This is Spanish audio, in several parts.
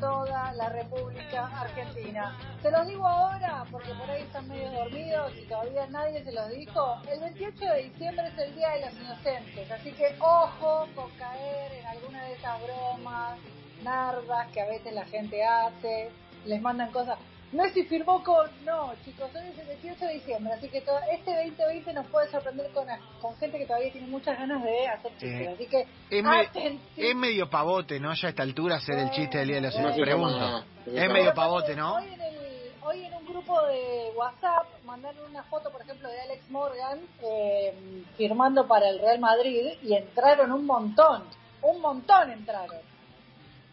toda la República Argentina. Se los digo ahora porque por ahí están medio dormidos y todavía nadie se los dijo. El 28 de diciembre es el Día de los Inocentes, así que ojo con caer en alguna de esas bromas nardas que a veces la gente hace, les mandan cosas. Messi firmó con. No, chicos, hoy es el 28 de diciembre, así que todo, este 2020 nos puede sorprender con, con gente que todavía tiene muchas ganas de hacer chistes. así que. Es, es, medio pavote, ¿no? Ya a esta altura hacer el chiste del día de los Inocentes. Pregunto. Es medio pavote, ¿no? Hoy en, el, hoy en un grupo de WhatsApp mandaron una foto, por ejemplo, de Alex Morgan eh, firmando para el Real Madrid y entraron un montón. Un montón entraron.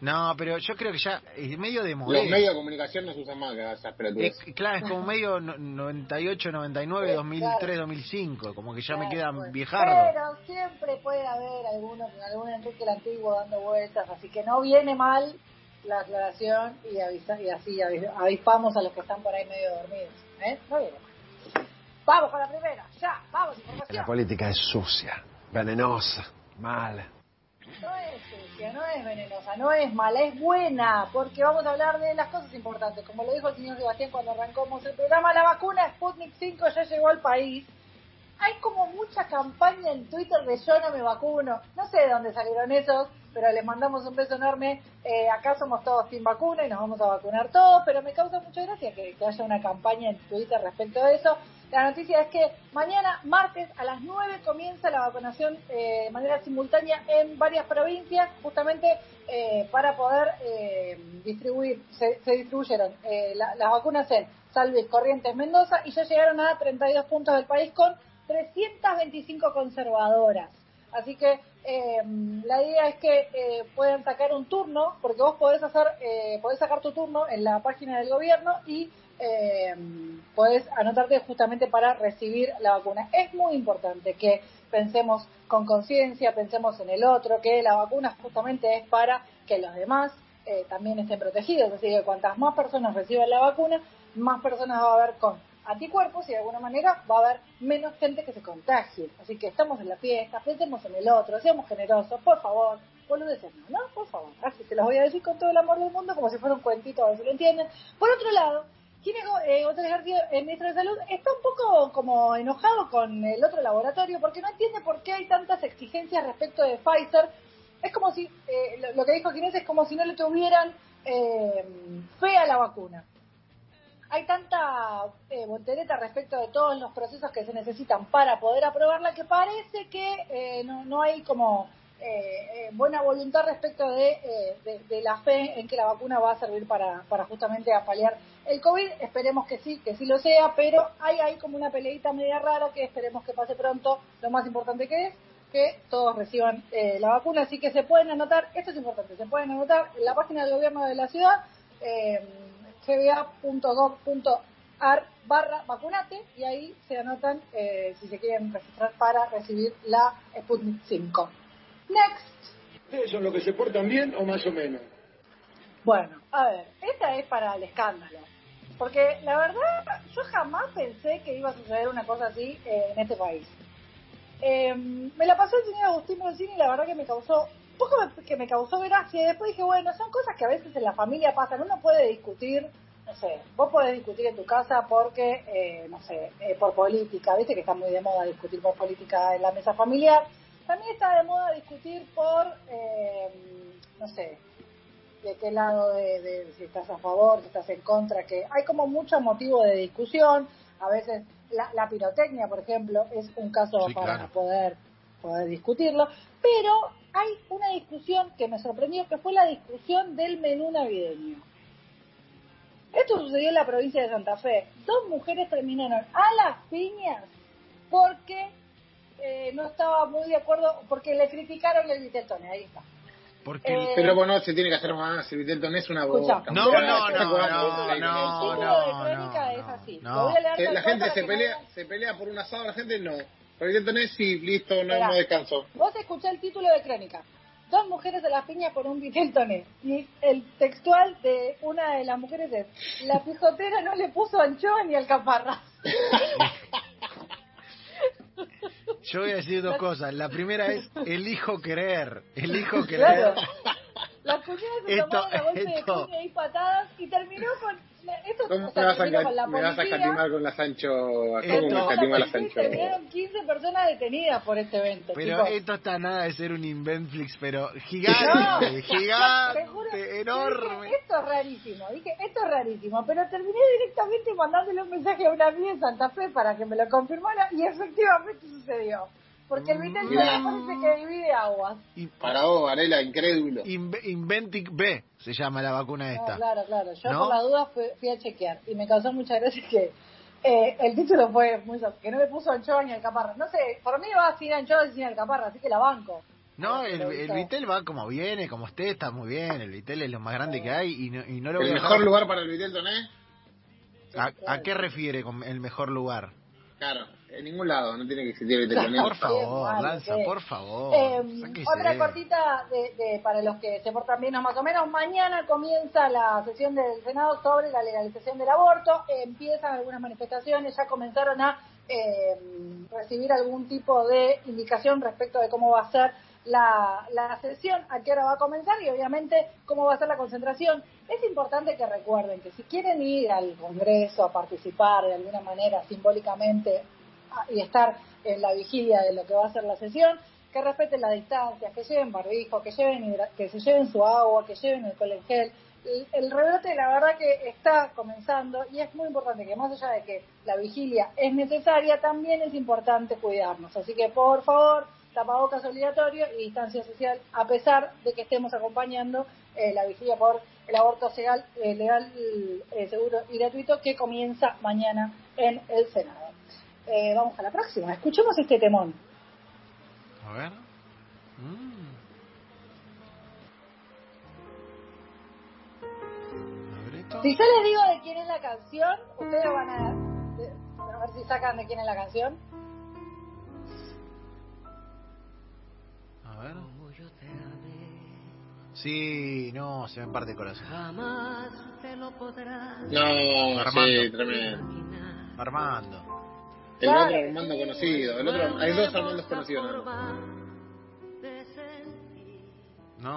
No, pero yo creo que ya es medio de Los medios de comunicación no se usan más que esas es, Claro, es como medio 98, 99, 2003, 2005, como que ya me quedan pues, viejardos. Pero siempre puede haber alguno, algún Enrique el Antiguo dando vueltas, así que no viene mal la aclaración y, avisa, y así avispamos a los que están por ahí medio dormidos. ¿eh? No viene mal. Vamos con la primera, ya, vamos, información. La política es sucia, venenosa, mala no es sucia, no es venenosa, no es mala, es buena, porque vamos a hablar de las cosas importantes. Como lo dijo el señor Sebastián cuando arrancamos el programa, la vacuna Sputnik 5 ya llegó al país. Hay como mucha campaña en Twitter de yo no me vacuno. No sé de dónde salieron esos, pero les mandamos un beso enorme. Eh, acá somos todos sin vacuna y nos vamos a vacunar todos, pero me causa mucha gracia que haya una campaña en Twitter respecto a eso. La noticia es que mañana, martes, a las 9 comienza la vacunación eh, de manera simultánea en varias provincias, justamente eh, para poder eh, distribuir, se, distribuyeron las vacunas en Salvis, Corrientes, Mendoza y ya llegaron a 32 puntos del país con 325 conservadoras. Así que la idea es que puedan sacar un turno, porque vos podés hacer, podés sacar tu turno en la página del gobierno y eh, podés anotarte justamente para recibir la vacuna. Es muy importante que pensemos con conciencia, pensemos en el otro, que la vacuna justamente es para que los demás eh, también estén protegidos. Decir, que cuantas más personas reciban la vacuna, más personas va a haber con anticuerpos y de alguna manera va a haber menos gente que se contagie. Así que estamos en la fiesta, pensemos en el otro, seamos generosos, por favor, boludeces no, ¿no? Por favor. Así te los voy a decir con todo el amor del mundo, como si fuera un cuentito, a ver si lo entienden. Por otro lado, ¿Quién es eh, González García, el ministro de Salud? Está un poco como enojado con el otro laboratorio porque no entiende por qué hay tantas exigencias respecto de Pfizer. Es como si, eh, lo, que dijo Ginés es como si no le tuvieran eh, fe a la vacuna. Hay tanta eh, respecto de todos los procesos que se necesitan para poder aprobarla que parece que eh, no, no hay como eh, eh, buena voluntad respecto eh, de, la fe en que la vacuna va a servir para, para justamente apalear el COVID. Esperemos que sí, que sí lo sea, pero hay ahí como una peleita media rara que esperemos que pase pronto. Lo más importante que es que todos reciban la vacuna, así que se pueden anotar, esto es importante, se pueden anotar en la página del gobierno de la ciudad, eh, gba.gov.ar barra vacunate y ahí se anotan si se quieren registrar para recibir la Sputnik 5. Next. ¿Son los que se portan bien o más o menos? Bueno, a ver, esta es para el escándalo. Porque la verdad, yo jamás pensé que iba a suceder una cosa así eh, en este país. Em, me la pasó el señor Agustín Rossini y la verdad que me causó, poco que me causó gracia. Y después dije, bueno, son cosas que a veces en la familia pasan. Uno puede discutir, no sé, vos podés discutir en tu casa porque, eh, no sé, eh, por política. Viste que está muy de moda discutir por política en la mesa familiar también está de moda discutir por, eh, no sé, de qué lado de, si estás a favor, si estás en contra, que hay como mucho motivo de discusión. A veces la, pirotecnia, por ejemplo, es un caso para poder, poder discutirlo. Pero hay una discusión que me sorprendió, que fue la discusión del menú navideño. Esto sucedió en la provincia de Santa Fe. Dos mujeres terminaron a las piñas porque eh, no estaba muy de acuerdo porque le criticaron el Viteltoné, ahí está. Porque eh, pero bueno, se tiene que hacer más, el Viteltoné es una boca. No, no, no, no, no, no, de crónica es así. La gente se pelea, se pelea por un asado, la gente no. Pero el Viteltoné sí, listo, no, no descanso. Vos escuché el título de crónica. Dos mujeres de las piñas por un Viteltoné. Y el textual de una de las mujeres es, la pijotera no le puso anchoa ni alcaparra. Yo voy a decir dos cosas. La primera es elijo creer. Elijo creer. Claro. Las cuñadas se Esto- tomaron a golpe esto- de y patadas y terminó con... Esto ¿Cómo me vas a, la me vas a catimar con la Sancho? ¿Cómo Esto- me catima la Sancho? terminaron 15 personas detenidas por este evento. Pero chicos. esto está nada de ser un Inventflix, pero gigante, Te juro, gigante, dije, enorme. esto es rarísimo, dije, esto es rarísimo, pero terminé directamente mandándole un mensaje a una amiga en Santa Fe para que me lo confirmara y efectivamente sucedió. Porque el Vitel Mirá. me parece que divide aguas. Y- Para vos, Varela, incrédulo. Inve- Inventic B se llama la vacuna No, esta. claro, claro. Yo ¿No? por la duda fui, fui a chequear y me causó mucha gracia que eh, el título fue muy que no me puso anchoa ni alcaparra. No sé, por mí va sin anchoa y sin alcaparra, así que la banco. No, el, el. Vitel va como viene, como esté, está muy bien. El Vitel es lo más grande que hay y no, y no lo voy ¿El a mejor dejar- lugar para el Vitel Toné? ¿A, a qué refiere con el mejor lugar? Claro, en ningún lado, no tiene que existir Toné. Por favor, Lanza, por favor. Eh, otra cortita de, de- para los que se portan bien o más o menos. Mañana comienza la sesión del Senado sobre la legalización del aborto. Empiezan algunas manifestaciones, ya comenzaron a eh, recibir algún tipo de indicación respecto de cómo va a ser la, la sesión, a qué hora va a comenzar y obviamente cómo va a ser la concentración. Es importante que recuerden que si quieren ir al Congreso a participar de alguna manera simbólicamente y estar en la vigilia de lo que va a ser la sesión, que respeten las distancias, que lleven barbijo, que lleven que se lleven su agua, que lleven el en gel. El, el rebrote la verdad que está comenzando y es muy importante que más allá de que la vigilia es necesaria, también es importante cuidarnos. Así que por favor, tapabocas obligatorio y distancia social, a pesar de que estemos acompañando eh, la vigilia por el aborto legal, eh, eh, seguro y gratuito que comienza mañana en el Senado. Eh, vamos a la próxima. Escuchemos este temón. A ver. Mm. Si yo les digo de quién es la canción, ustedes van a, ver si sacan de quién es la canción. A ver. Sí, no, se me parte el corazón. Jamás te lo podrás No, Armando. sí, tremendo. Armando. El Claro. otro Armando conocido, el otro, hay dos Armandos conocidos.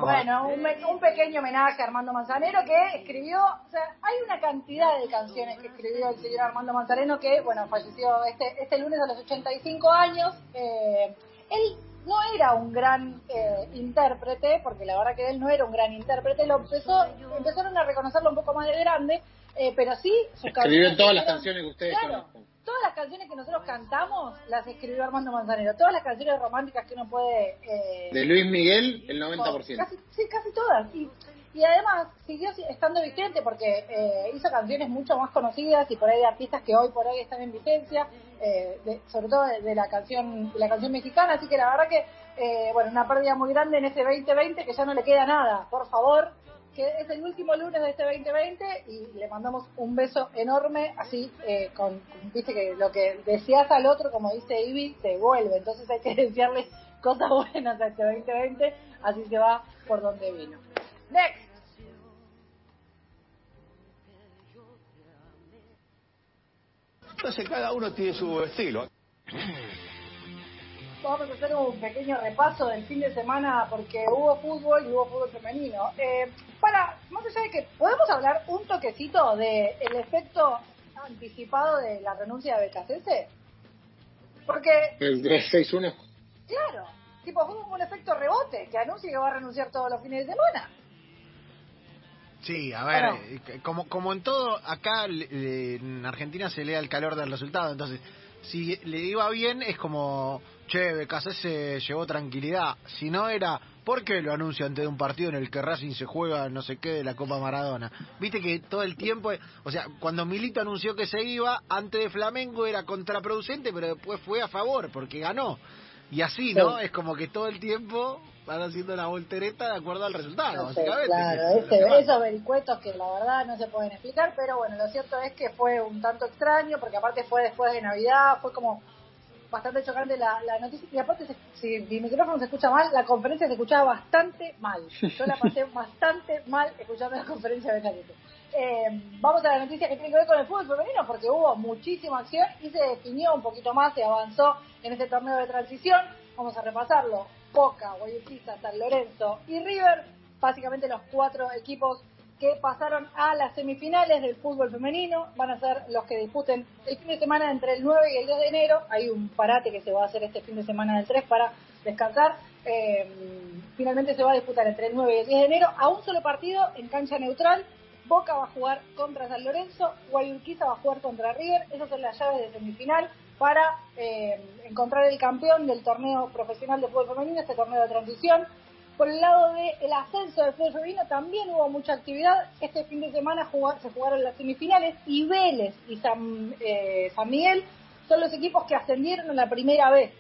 Bueno, un, me- un pequeño homenaje a Armando Manzanero que escribió, o sea, hay una cantidad de canciones que escribió el señor Armando Manzanero que, bueno, falleció este, este lunes a los 85 años. Eh, él no era un gran eh, intérprete, porque la verdad que él no era un gran intérprete, lo empezó, empezaron a reconocerlo un poco más de grande, eh, pero sí sus Escribió canciones todas las canciones que ustedes Claro, conocen. Todas las canciones que nosotros cantamos las escribió Armando Manzanero, todas las canciones románticas que uno puede... eh, De Luis Miguel, el 90%. Casi, sí, casi todas. Y, y además siguió si- estando vigente porque eh, hizo canciones mucho más conocidas y por ahí de artistas que hoy por hoy están en vigencia, eh, de- sobre todo de, de la canción de la canción mexicana. Así que la verdad que, eh, bueno, una pérdida muy grande en este 2020 que ya no le queda nada. Por favor, que es el último lunes de este 2020 y le mandamos un beso enorme, así, eh, con, viste que lo que deseas al otro, como dice Ivy, te vuelve. Entonces hay que desearle cosas buenas a este 2020, así se va por donde vino. Next. Entonces cada uno tiene su estilo. Vamos a hacer un pequeño repaso del fin de semana porque hubo fútbol y hubo fútbol femenino. Eh, para, más allá de que podemos hablar un toquecito de el efecto anticipado de la renuncia de Becasese. Porque, El 361. claro, tipo fue como un efecto rebote que anuncia que va a renunciar todos los fines de semana. Sí, a ver, Bueno. eh, como, como en todo, acá le- le- en Argentina se lee el calor del resultado, entonces, si le iba bien es como, che, Becasé se llevó tranquilidad, si no era, ¿por qué lo anuncia antes de un partido en el que Racing se juega no sé qué de la Copa Maradona? Viste que todo el tiempo, o sea, cuando Milito anunció que se iba, antes de Flamengo era contraproducente, pero después fue a favor, porque ganó. Y así, ¿no? Sí. Es como que todo el tiempo van haciendo la voltereta de acuerdo al resultado, No sé, básicamente. claro, ese- esos vericuetos que la verdad no se pueden explicar, pero bueno, lo cierto es que fue un tanto extraño, porque aparte fue después de Navidad, fue como bastante chocante la, la noticia. Y aparte, se- si mi micrófono se escucha mal, la conferencia se escuchaba bastante mal. Yo la pasé bastante mal escuchando la conferencia de Benedetto. Eh, vamos a la noticia que tiene que ver con el fútbol femenino, porque hubo muchísima acción y se definió un poquito más, se avanzó en este torneo de transición. Vamos a repasarlo. Boca, Guayurquiza, San Lorenzo y River, básicamente los cuatro equipos que pasaron a las semifinales del fútbol femenino. Van a ser los que disputen el fin de semana entre el 9 y el 10 de enero. Hay un parate que se va a hacer este fin de semana del 3 para descansar. Eh, finalmente se va a disputar entre el 9 y el 10 de enero a un solo partido en cancha neutral. Boca va a jugar contra San Lorenzo, Guayurquiza va a jugar contra River. Esas son las llaves de semifinal para eh, encontrar el campeón del torneo profesional de fútbol femenino, este torneo de transición. Por el lado del ascenso del fútbol femenino también hubo mucha actividad. Este fin de semana juga- se jugaron las semifinales y Vélez y San, eh, San Miguel son los equipos que ascendieron en la primera vez.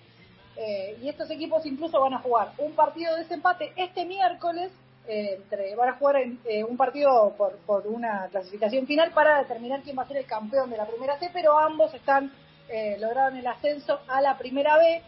Eh, y estos equipos incluso van a jugar un partido de desempate este miércoles. eh, entre, van a jugar en, eh, un partido por, por una clasificación final para determinar quién va a ser el campeón de la primera C, pero ambos están lograron el ascenso a la primera B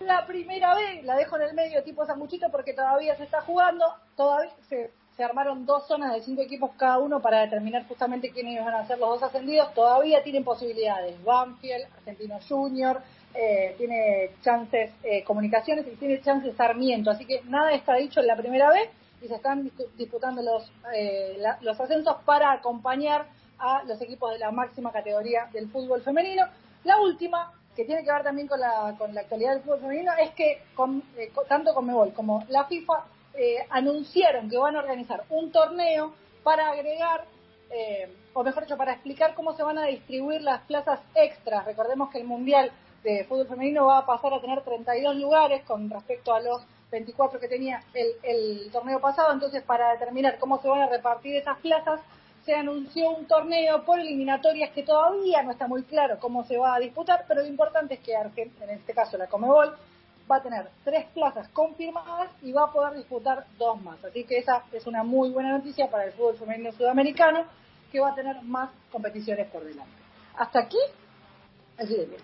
la primera vez, la dejo en el medio tipo sanguchito porque todavía se está jugando, todavía se, se armaron dos zonas de cinco equipos cada uno para determinar justamente quiénes van a ser los dos ascendidos, todavía tienen posibilidades, Banfield, Argentino Junior, eh, tiene chances eh, Comunicaciones y tiene chances Sarmiento, así que nada está dicho en la primera vez y se están disputando los, eh, la- los ascensos para acompañar a los equipos de la máxima categoría del fútbol femenino. La última, que tiene que ver también con la, con la actualidad del fútbol femenino, es que con, eh, co- tanto Conmebol como la FIFA eh, anunciaron que van a organizar un torneo para agregar, eh, o mejor dicho, para explicar cómo se van a distribuir las plazas extras. Recordemos que el Mundial de Fútbol Femenino va a pasar a tener 32 lugares con respecto a los 24 que tenía el, el torneo pasado, entonces para determinar cómo se van a repartir esas plazas, se anunció un torneo por eliminatorias que todavía no está muy claro cómo se va a disputar, pero lo importante es que Argentina, en este caso la Comebol, va a tener tres plazas confirmadas y va a poder disputar dos más. Así que esa es una muy buena noticia para el fútbol femenino sudamericano, que va a tener más competiciones por delante. Hasta aquí, el video.